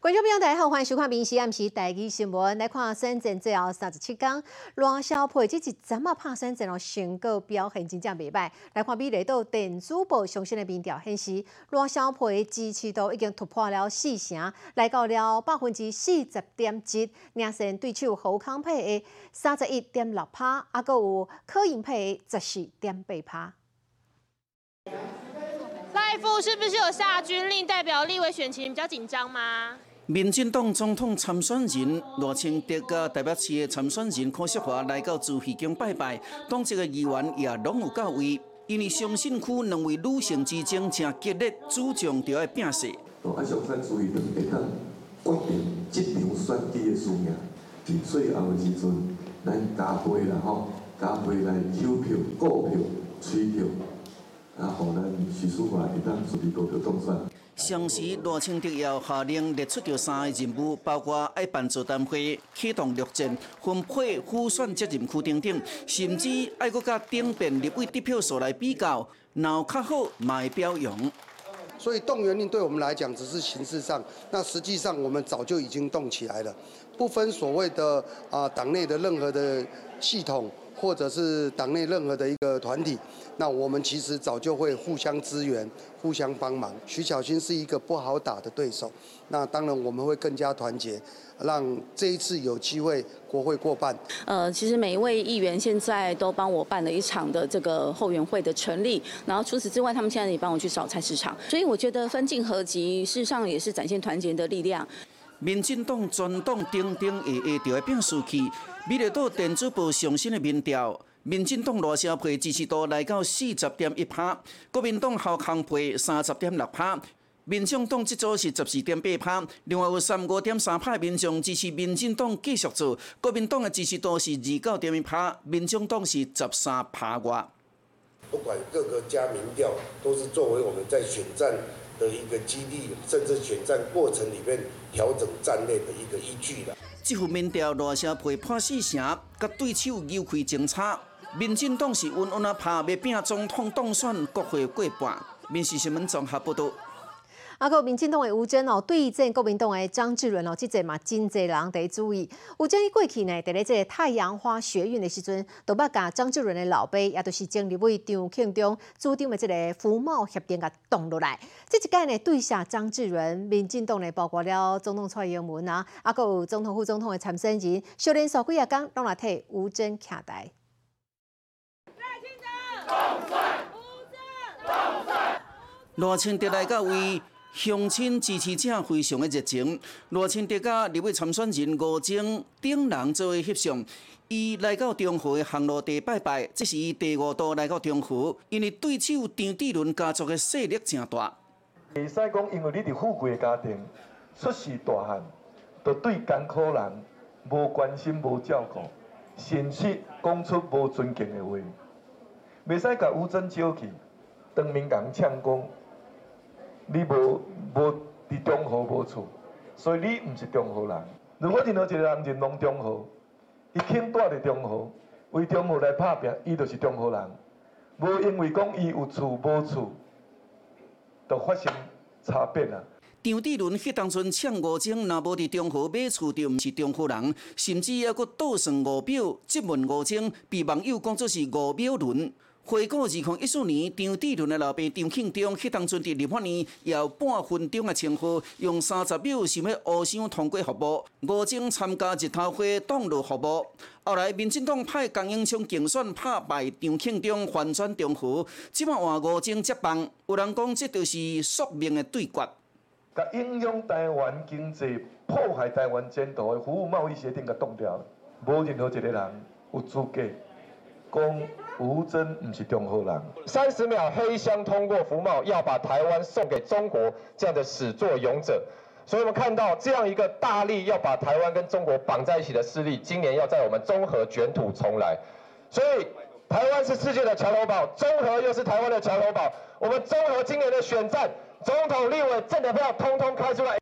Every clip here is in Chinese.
观众朋友大家好，欢迎收看《明时暗时第一新闻》。来看深圳最后三十七天，罗小培这一怎么拍深圳哦？成果表现真正袂歹。来看美丽岛电子报上新的民调显示，赖萧培支持度已经突破了四成，来到了百分之四十点七。领先对手侯康佩的三十一点六趴，啊，阁有柯英佩的十四点八趴。赖副是不是有下军令，代表立委选情比较紧张吗？民进党总统参选人罗清德甲台北市的参选人柯淑华来到朱妃宫拜拜，当这个议员也拢有到位，因为相信区两位女性之争正激烈，主张就要拼势。啊，上山注意，会当决定这场选举的输赢。伫最后的时阵，咱加倍啦吼，加倍来抽票、告票、催票，啊，互咱徐淑华会当顺利当选。上时罗清德要下令列出着三个任务，包括爱办座谈会、启动绿证、分配复选责任区等等，甚至爱搁甲顶边立位得票数来比较，闹较好卖表扬。所以动员令对我们来讲只是形式上，那实际上我们早就已经动起来了，不分所谓的啊党内的任何的系统，或者是党内任何的一个团体，那我们其实早就会互相支援、互相帮忙。徐小新是一个不好打的对手，那当然我们会更加团结，让这一次有机会国会过半。呃，其实每一位议员现在都帮我办了一场的这个后援会的成立，然后除此之外，他们现在也帮我去找菜市场，所以我觉得分进合集，事实上也是展现团结的力量。民进党全党顶顶下下就会变输去。美丽岛电子报上新的民调，民进党罗小培支持度来到四十点一趴，国民党侯康培三十点六趴，民进党这组是十四点八趴，另外有三五点三趴民众支持民进党继续做，国民党的支持度是二九点一趴，民进党是十三趴外。不管各个加民调，都是作为我们在选战的一个基地，甚至选战过程里面调整战略的一个依据啦。这份民调罗小培破四成，甲对手扭开争差。民进党是稳稳啊拍，要拼总统当选，国会过半。民事新闻综合报道。啊，个民进党的吴征哦，对阵国民党诶张志伦哦，即阵嘛真侪人伫注意。吴征伊过去呢，伫咧这太阳花学运的时阵，都捌甲张志伦的老爸，也就是前立委张庆忠主张的这个服贸协定甲挡落来。即一届呢，对下张志伦，民进党呢包括了总统蔡英文啊，啊，个有总统副总统的参选人，小连数几啊工，拢来替吴征徛台。罗清德来到为乡亲支持者非常的热情。罗清德甲立委参选人吴征等人做为翕相，伊来到中和的航路地拜拜，这是伊第五度来到中和，因为对手张志伦家族的势力真大。会使讲，因为你伫富贵家庭出世大汉，就对艰苦人无关心、无照顾，甚至讲出无尊敬的话，袂使甲吴征招去，当面甲呛讲。你无无伫中和无厝，所以你毋是中和人。如果任何一个人认同中和，伊肯住伫中和，为中和来拍拼，伊就是中和人。无因为讲伊有厝无厝，就发生差别啊。张志伦迄当阵呛吴征，若无伫中和买厝，就毋是中和人，甚至还佫倒算吴表，质问吴征，被网友讲作是吴表伦。回顾二零一四年，张志伦的老爸张庆忠，迄当阵伫立法院有半分钟的称呼，用三十秒想要互相通过服务。吴征参加日头会挡路服务，后来民进党派江英昌竞选拍败张庆忠，反转中和，即摆换吴征接棒。有人讲，这就是宿命的对决。甲影响台湾经济、破坏台湾前途的服务贸易协定，甲冻掉了。无任何一个人有资格讲。吴征不是中和人。三十秒黑箱通过服贸，要把台湾送给中国这样的始作俑者，所以我们看到这样一个大力要把台湾跟中国绑在一起的势力，今年要在我们中和卷土重来。所以台湾是世界的桥头堡，中和又是台湾的桥头堡。我们中和今年的选战，总统、立委、政的票通通开出来。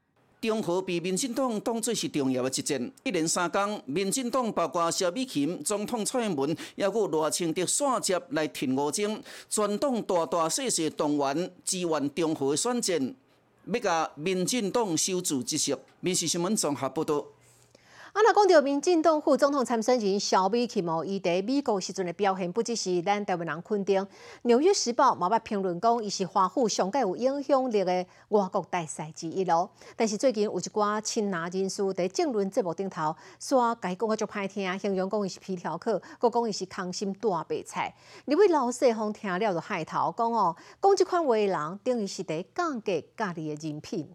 中和被民进党当作是重要的一战，一连三天，民进党包括萧美琴、总统蔡英文，也有赖清德率接来挺吴征，全党大大细细动员支援中和的选战。要甲民进党守住一席。民事新闻综合报道。啊，若讲到民进党副总统参选人萧美琴哦，伊伫美国时阵的表现，不只是咱台湾人肯定。《纽约时报》嘛捌评论讲，伊是华府上界有影响力的外国大使之一咯。但是最近有一寡亲拿人士伫政论节目顶头，说该讲个足歹听，形容讲伊是皮条客，佮讲伊是空心大白菜。你位老细方听了就害头，讲哦，讲即款话的人，等于是伫降低家己的人品。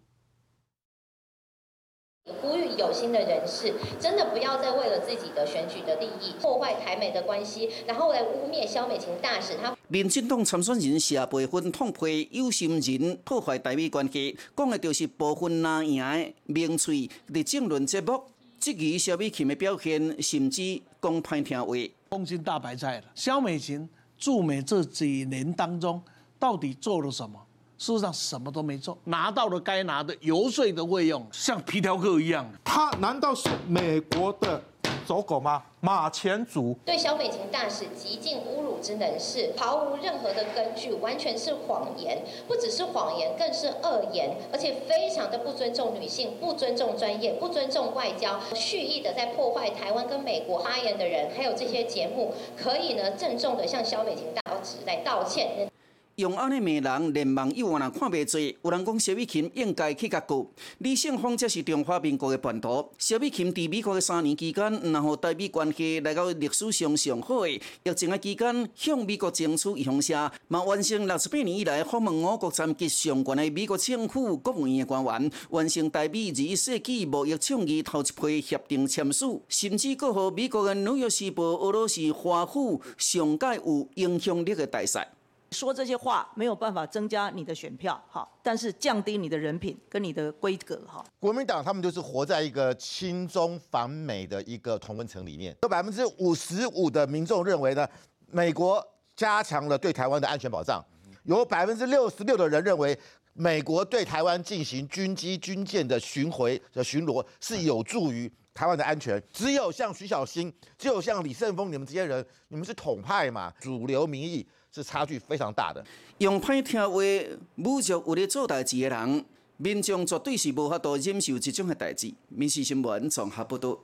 呼吁有心的人士，真的不要再为了自己的选举的利益，破坏台美的关系，然后来污蔑萧美琴大使。他民进党参选人谢培芬痛批有心人破坏台美关系，讲的就是部分拿赢的名嘴伫政论节目质疑萧美琴的表现，甚至讲歹听话。空心大白菜了，萧美琴驻美这几年当中，到底做了什么？事实上什么都没做，拿到了该拿的游说的费用，像皮条客一样。他难道是美国的走狗吗？马前卒对萧美琴大使极尽侮辱之能事，毫无任何的根据，完全是谎言，不只是谎言，更是恶言，而且非常的不尊重女性，不尊重专业，不尊重外交，蓄意的在破坏台湾跟美国发言的人，还有这些节目，可以呢郑重的向萧美琴大使来道歉。用安尼骂人，连网友也看袂做。有人讲小美琴应该去甲告。李胜峰则是中华民国的叛徒。小美琴伫美国的三年期间，然后台美关系来到历史上上好的疫情的期间，向美国争取移乡下，嘛完成六十八年以来访问我国层级上悬的美国政府国务院的官员，完成台美二十一世纪贸易倡议头一批协定签署，甚至阁和美国的纽约时报、俄罗斯华府上届有影响力的大赛。说这些话没有办法增加你的选票，哈，但是降低你的人品跟你的规格，哈。国民党他们就是活在一个亲中反美的一个同温层里面，有百分之五十五的民众认为呢，美国加强了对台湾的安全保障，有百分之六十六的人认为美国对台湾进行军机军舰的巡回的巡逻是有助于台湾的安全。只有像徐小新，只有像李胜峰，你们这些人，你们是统派嘛，主流民意。是差距非常大的。用派听话侮辱有咧做代志的人，民众绝对是无法多忍受这种的代志。民事新闻综合报道。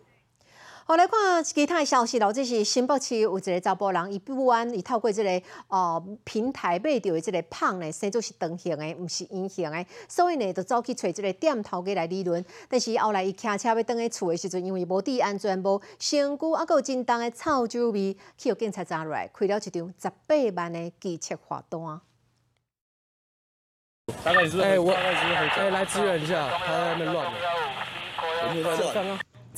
好来看其他的消息咯，这是新北市有一个查甫人，伊不安，伊透过这个呃平台买到的这个胖呢，生做是长形的，毋是圆形的，所以呢，就走去找这个店头家来理论。但是后来伊骑车要回去厝的时阵，因为无注意安全，无身躯，啊，有真重的臭酒味，去互警察抓来，开了一张十八万的机车罚单。大概是哎，我哎来支援一下，他在那边乱。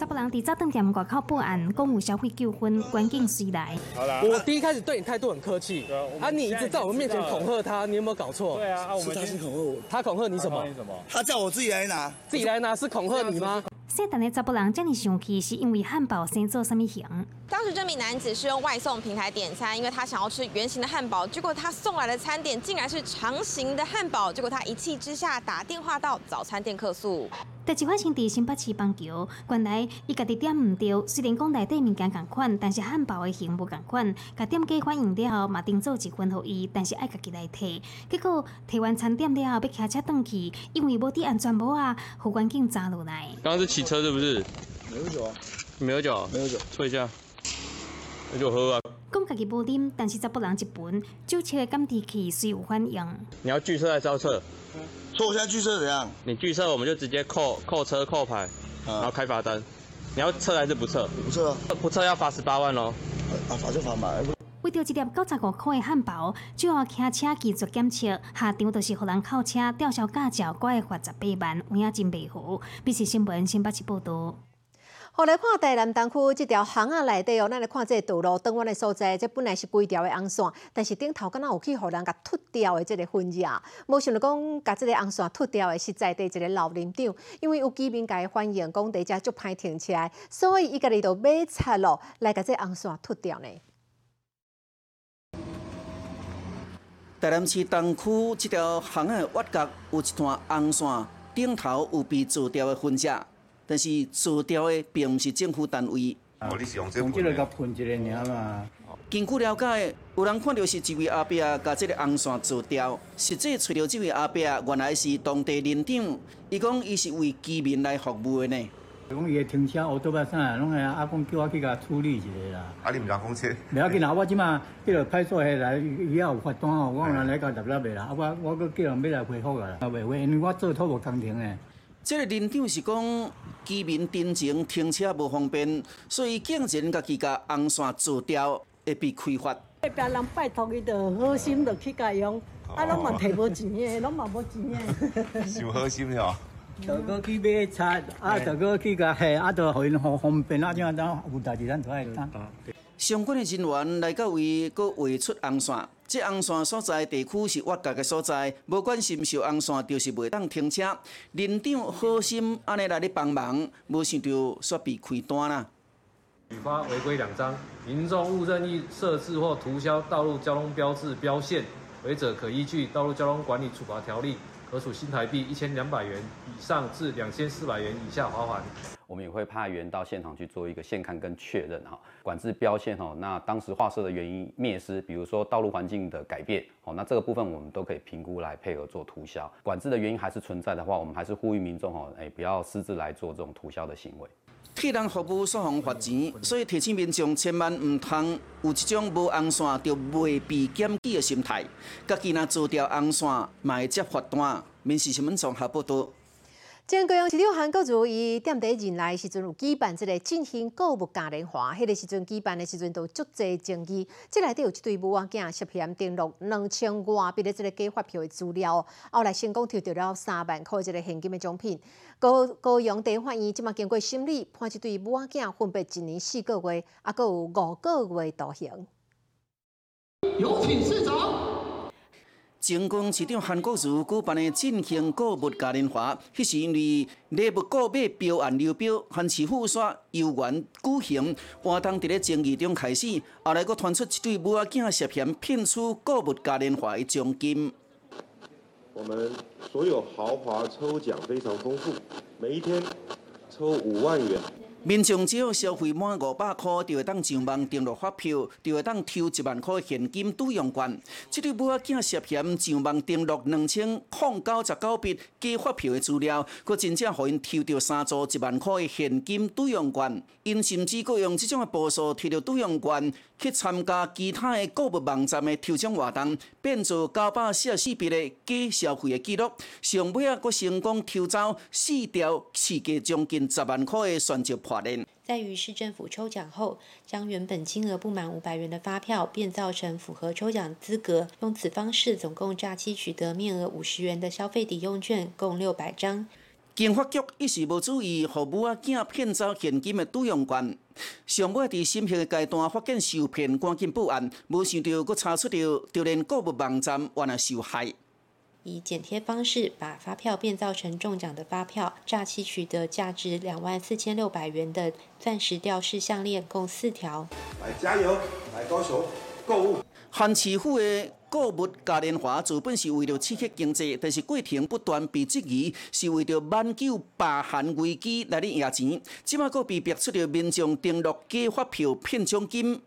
查甫人伫早顿店外口报案，讲有消费纠纷，关警随来。好啦，我第一开始对你态度很客气，啊，你一直在我们面前恐吓他，你有没有搞错？对啊，是他是恐吓我，他恐吓你什么？他叫我自己来拿，自己来拿是恐吓你吗？姓陈的查甫人这么生气，是因为汉堡先做什么型？当时这名男子是用外送平台点餐，因为他想要吃圆形的汉堡，结果他送来的餐点竟然是长形的汉堡，结果他一气之下打电话到早餐店客诉。第一发生伫新北市邦桥，原来伊家己点毋对，虽然讲内底物件共款，但是汉堡的型无共款。甲店家反映了后，嘛订做一份互伊，但是爱家己来摕。结果摕完餐点了后，要骑车转去，因为无戴安全帽啊，互环境砸落来。刚刚是骑车是不是？没有酒啊？没有酒？没有酒，吹一下。那就喝啊。讲家己无啉，但是查甫人一本酒车的感知器虽有反应。你要拒测还是要测？说我现在拒测怎样？你拒测，我们就直接扣扣车扣牌，然后开罚单。你要测还是不测？不测。不测要罚十八万喽。啊，罚就罚嘛。为着一粒九十五块的汉堡，就要骑车技术检测，下场就是互人扣车吊销驾照，怪罚十八万，有影真袂好。必须新闻新北市报道。好来看台南东区这条巷仔内底哦，咱来看这个道路转弯的所在，这本来是规条的红线，但是顶头敢若有去互人甲脱掉的这个痕迹，无想到讲甲这个红线脱掉的是在地一个老林长，因为有居民甲伊反映讲地遮足歹停车，所以伊家己就买拆咯来甲这红线脱掉呢。台南市东区这条巷仔挖角有一段红线，顶头有被做掉的痕迹。但是做掉的并不是政府单位，哦，你是用这个喷一个尔嘛。根据了解，有人看到是一位阿伯甲这个红线做掉，实际找到这位阿伯原来是当地林长，伊讲伊是为居民来服务的呢。讲伊个停车乌多巴啥，拢系阿公叫我去甲处理一下啦。啊，你唔讲讲车？唔要紧啦，我即马叫着派出所来，伊也有罚单哦，我来来甲立立啦。啊，我我搁叫人要来回复啦。啊，袂会，因为我做土木工程的。这个林长是讲居民真情停车无方便，所以竟然家己甲红线做掉，会被开发。隔壁人拜托伊，就好心就去啊，拢嘛摕无钱的，拢嘛无钱的。想好心了。就搁去买菜，啊，就搁去甲下，啊，就互因方方便啊，怎啊怎有代志咱就爱打。相关的人员来到位，搁画出红线。这红线所在地区是挖角的所在，无管是毋是红线，就是袂当停车。林长好心安尼来咧帮忙，无想到煞被开单啦。举发违规两张，民众误任意设置或涂销道路交通标志标线，违者可依据《道路交通管理处罚条例》。可处新台币一千两百元以上至两千四百元以下罚款。我们也会派员到现场去做一个现勘跟确认哈，管制标线哈，那当时画设的原因灭失，比如说道路环境的改变，哦，那这个部分我们都可以评估来配合做涂销。管制的原因还是存在的话，我们还是呼吁民众哈，哎，不要私自来做这种涂销的行为。替人服务所方罚钱，所以提醒民众千万唔通有一种无红线就未被检举的心态。家己若做掉红线，嘛会接罚单。民事新闻综合报道。前高雄市长韩国瑜伊踮伫任内时阵有举办即个进行购物嘉年华，迄个时阵举办的时阵都足侪争议。即内底有一对母仔囝涉嫌登录两千外笔的即个假发票的资料，后来成功抽到了三万块即个现金的奖品。高高雄地法院即马经过审理，判这对母仔囝分别一年四个月，啊，有五个月徒刑。有请市长。前公市长韩国瑜举办的进行购物嘉年华，迄时因为礼物购买标案流标，韩市府煞由原举行，活动伫咧争议中开始，后来佫传出一对母仔囝涉嫌骗取购物嘉年华的奖金。我们所有豪华抽奖非常丰富，每一天抽五万元。民众只要消费满五百块，就会当上网登录发票，就会当抽一万块现金抵用券。这对母仔囝涉嫌上网登录两千零九十九笔假发票的资料，佫真正互因抽到三组一万块的现金抵用券。因甚至佫用这种的步数摕到抵用券去参加其他的购物网站的抽奖活动，变做九百四十四笔的假消费的记录。上尾啊，佫成功抽走四条市价将近十万块的选择。在于市政府抽奖后，将原本金额不满五百元的发票变造成符合抽奖资格，用此方式总共诈欺取得面额五十元的消费抵用券，共六百张。警发局一时无注意，互母仔囝骗走现金的抵用券，上尾伫审核阶段发现受骗，赶紧报案，无想到佫查出到，就连购物网站原来受害。以剪贴方式把发票变造成中奖的发票，诈欺取得价值两万四千六百元的钻石吊饰项链，共四条。来加油，来高雄购物。韩市府的购物嘉年华原本是为了刺激经济，但是过程不断被质疑，是为了挽救罢韩危机来咧赢钱，即马佫被逼出了民众登录假发票骗奖金。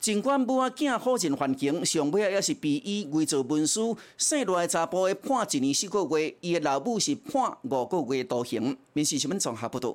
尽管母仔囝好人环境，上尾啊也是被伊伪造文书，生落来查甫的判一年四个月，伊的老母是判五个月徒刑。民事新闻综合报道。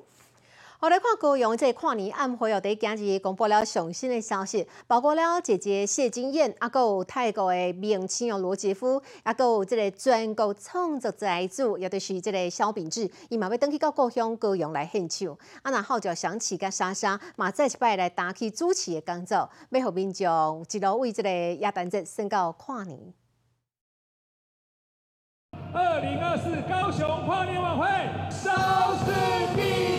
我来看高雄这跨年晚会哦，伫今日公布了上新的消息，包括了姐姐谢金燕，啊，还有泰国的明星哦罗杰夫，啊，还有这个全国创作才子，也就是这个萧秉治，伊嘛要登去到故乡高雄来献唱。啊，那号召响起甲莎莎，嘛再一摆来打起主持的工作，要互民众一路为这个亚旦节升到跨年。二零二四高雄跨年晚会收视第一。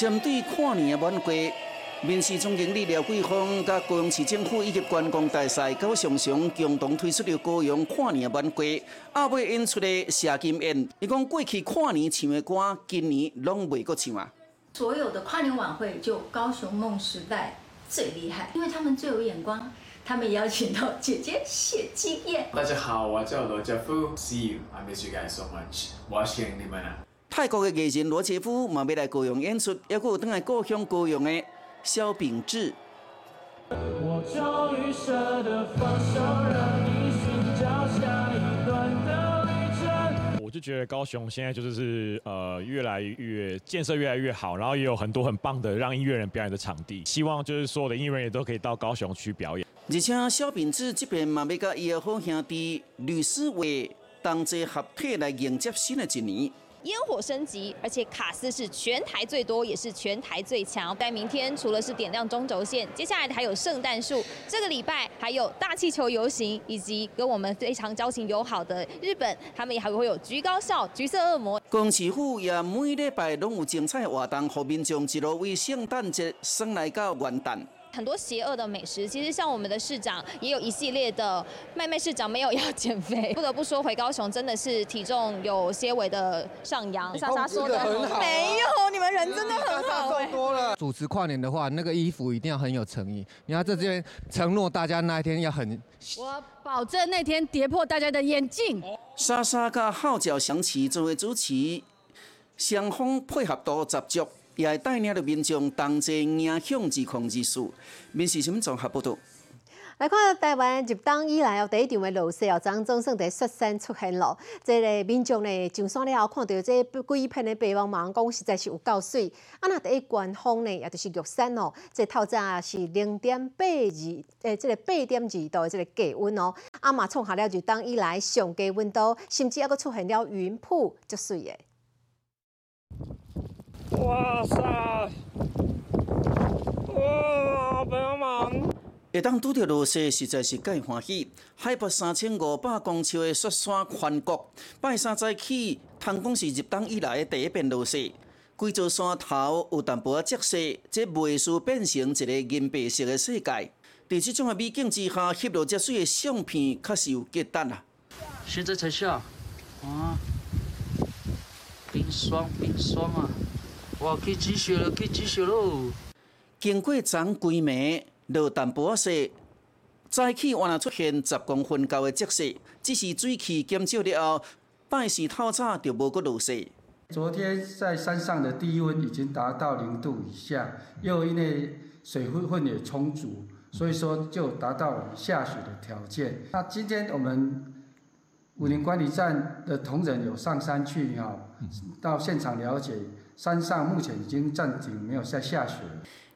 针对跨年的晚会，民事总经理廖桂芳、甲高雄市政府以及观光大赛高雄雄共同推出了高雄跨年晚会，阿尾演出的谢金燕，伊讲过去跨年唱的歌，今年拢未过唱啊。所有的跨年晚会，就高雄梦时代最厉害，因为他们最有眼光。他们邀请到姐姐谢金燕。大家好，我叫罗家富，See you，I miss you guys so much，我想你们啊。泰国嘅艺人罗杰夫嘛要来高雄演出，还佫有等来故乡高雄嘅萧秉治。我终于舍得放手，让你寻找下一段的旅程。我就觉得高雄现在就是是呃越来越建设越来越好，然后也有很多很棒的让音乐人表演的场地，希望就是所有的音乐人也都可以到高雄去表演。而且萧秉治这边嘛要甲伊的好兄弟律师会同齐合体来迎接新的一年。烟火升级，而且卡斯是全台最多，也是全台最强。在明天除了是点亮中轴线，接下来还有圣诞树，这个礼拜还有大气球游行，以及跟我们非常交情友好的日本，他们也还会有橘高校、橘色恶魔。公市府也每礼拜拢有精彩活动，让民众一路为圣诞节送来到元旦。很多邪恶的美食，其实像我们的市长也有一系列的妹妹市长没有要减肥，不得不说回高雄真的是体重有些微的上扬。莎莎说的没有，你们人真的很好哎。主持跨年的话，那个衣服一定要很有诚意。你要这边承诺大家那一天要很，我保证那天跌破大家的眼镜。莎莎甲号角响起作为主持，双方配合度十足。也会带领着民众同齐迎向自控之事。民事新闻综合报道。来看台湾入冬以来哦，第一场的落雪哦，张总算在雪山出现了。这个民众呢上山了后，看到这几片的白茫茫，讲实在是有够水。啊，那第一关风呢，也就是玉山哦，这透早是零点八二，诶，这个八点二度的这个低温哦。啊嘛创下了入冬以来上低温度，甚至还佫出现了云瀑，足水的。哇塞！哇，白茫茫！会当拄着落雪，实在是介欢喜。海拔三千五百公尺的雪山环国，拜三早起，通讲是入冬以来的第一遍落雪。规座山头有淡薄仔积雪，这袂输变成一个银白色的世界。在这种的美景之下，翕落这水的相片，确实有极值啊！现在才下，啊，冰霜，冰霜啊！哇，可以积雪了，可以积雪喽！经过昨规暝落淡薄仔雪，早起原来出现十公分高的积雪，只是水汽减少了后，拜四透早就无阁落雪。昨天在山上的低温已经达到零度以下，又因为水分分也充足，所以说就达到下雪的条件。那今天我们武林管理站的同仁有上山去哈，到现场了解。山上目前已经暂停，没有在下雪。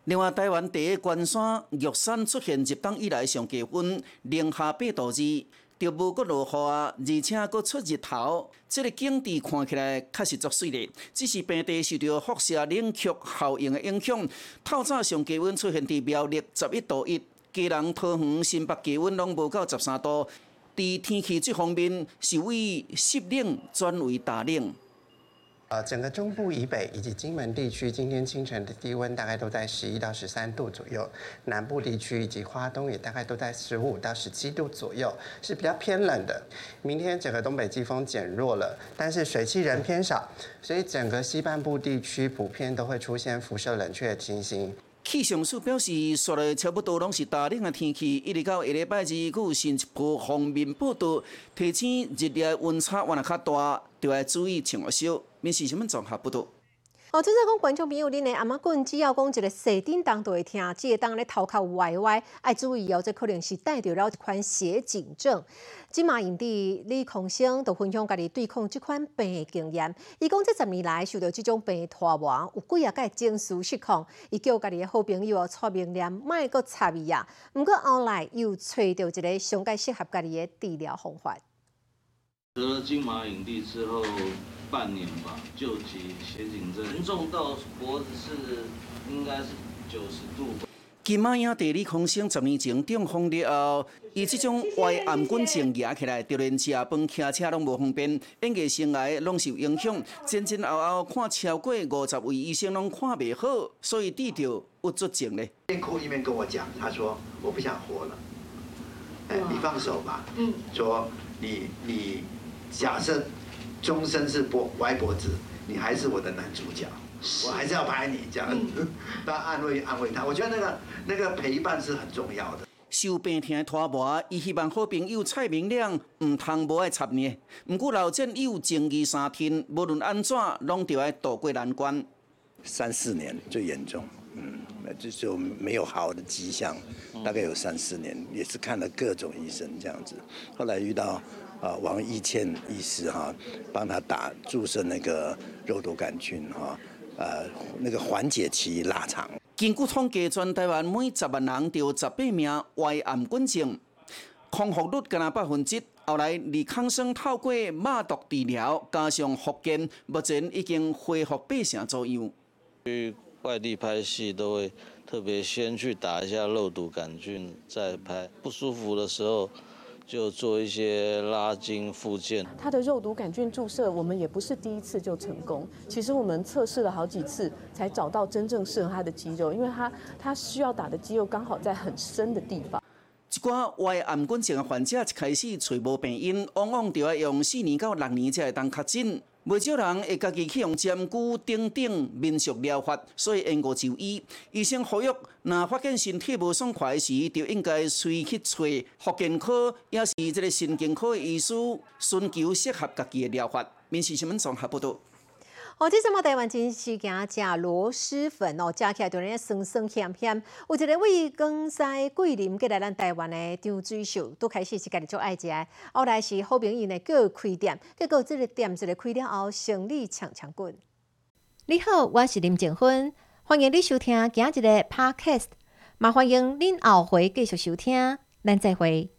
另外，台湾第一关山玉山出现入冬以来上低温，零下八度二，就无阁落雨啊，而且阁出日头，这个景致看起来确实足水的。只是平地受到辐射冷却效应的影响，透早上低温出现伫苗栗十一度一，基隆、桃园、新北低温拢无到十三度。伫天气这方面，是为湿冷转为大冷。呃，整个中部以北以及金门地区，今天清晨的低温大概都在十一到十三度左右；南部地区以及花东也大概都在十五到十七度左右，是比较偏冷的。明天整个东北季风减弱了，但是水汽仍偏少，所以整个西半部地区普遍都会出现辐射冷却的情形。气象署表示，昨日差不多拢是大冷的天气，一直到下礼拜二，佫有新一波方面报道，提醒日夜温差原来较大，就要注意穿少。面试新闻综合报道。哦，即说讲观众朋友，恁的阿妈棍只要讲一个细叮当都会听，即个当咧头壳歪歪，爱注意哦，这可能是带着了一款斜颈症。即马影帝李孔生就分享家己对抗这款病的经验。伊讲这十年来受到这种病拖磨，有几啊个情绪失控。伊叫家己的好朋友哦，蔡明念，卖个插伊啊。毋过后来又找到一个上介适合家己的治疗方法。得了金马影帝之后。半年吧，救急血警症，严重到脖子是应该是九十度。金马影帝李康生十年前中风了后，伊这种歪暗棍症压起来，就连食饭、骑车拢无方便，演艺生涯拢受影响。前前后后看超过五十位医生拢看袂好，所以治疗不足症咧。一边哭一边跟我讲，他说我不想活了，哎，你放手吧。嗯，说你你假设。终身是脖歪脖子，你还是我的男主角，我还是要拍你这样，要安慰安慰他。我觉得那个那个陪伴是很重要的。受病痛拖磨，伊希望好朋友蔡明亮唔通无爱插呢。不过老战友情义三天，无论安怎，拢要爱渡过难关。三四年最严重，嗯，那就就没有好的迹象，大概有三四年，也是看了各种医生这样子，后来遇到啊王义倩医师哈，帮他打注射那个肉毒杆菌哈，呃那个缓解期拉长。根据统计，全台湾每十万人就有十八名胃癌菌症，康复率仅百分之。后来李康生透过肉毒治疗加上复健，目前已经恢复八成左右。去外地拍戏都会特别先去打一下肉毒杆菌，再拍。不舒服的时候就做一些拉筋复健。他的肉毒杆菌注射，我们也不是第一次就成功。其实我们测试了好几次，才找到真正适合他的肌肉，因为他他需要打的肌肉刚好在很深的地方。一寡外癌菌症的患者一开始找无病因，往往就要用四年到六年才会当确诊。不少人会家己去用针灸等等民俗疗法，所以延误就医。医生呼吁，若发现身体无爽快时，就应该随去找福建科，也是这个神经科的医师，寻求适合家己的疗法。民事新闻综合报道。哦，这阵嘛台湾真是惊食螺蛳粉哦，食起来就咧酸酸咸咸。有一个位江西桂林过来咱台湾的张水秀，都开始是家己做爱食，后来是好朋友呢叫开店，结果这个店一个开了后，生意强强滚。你好，我是林静芬，欢迎你收听今日的 Podcast，也欢迎恁后回继续收听，咱再会。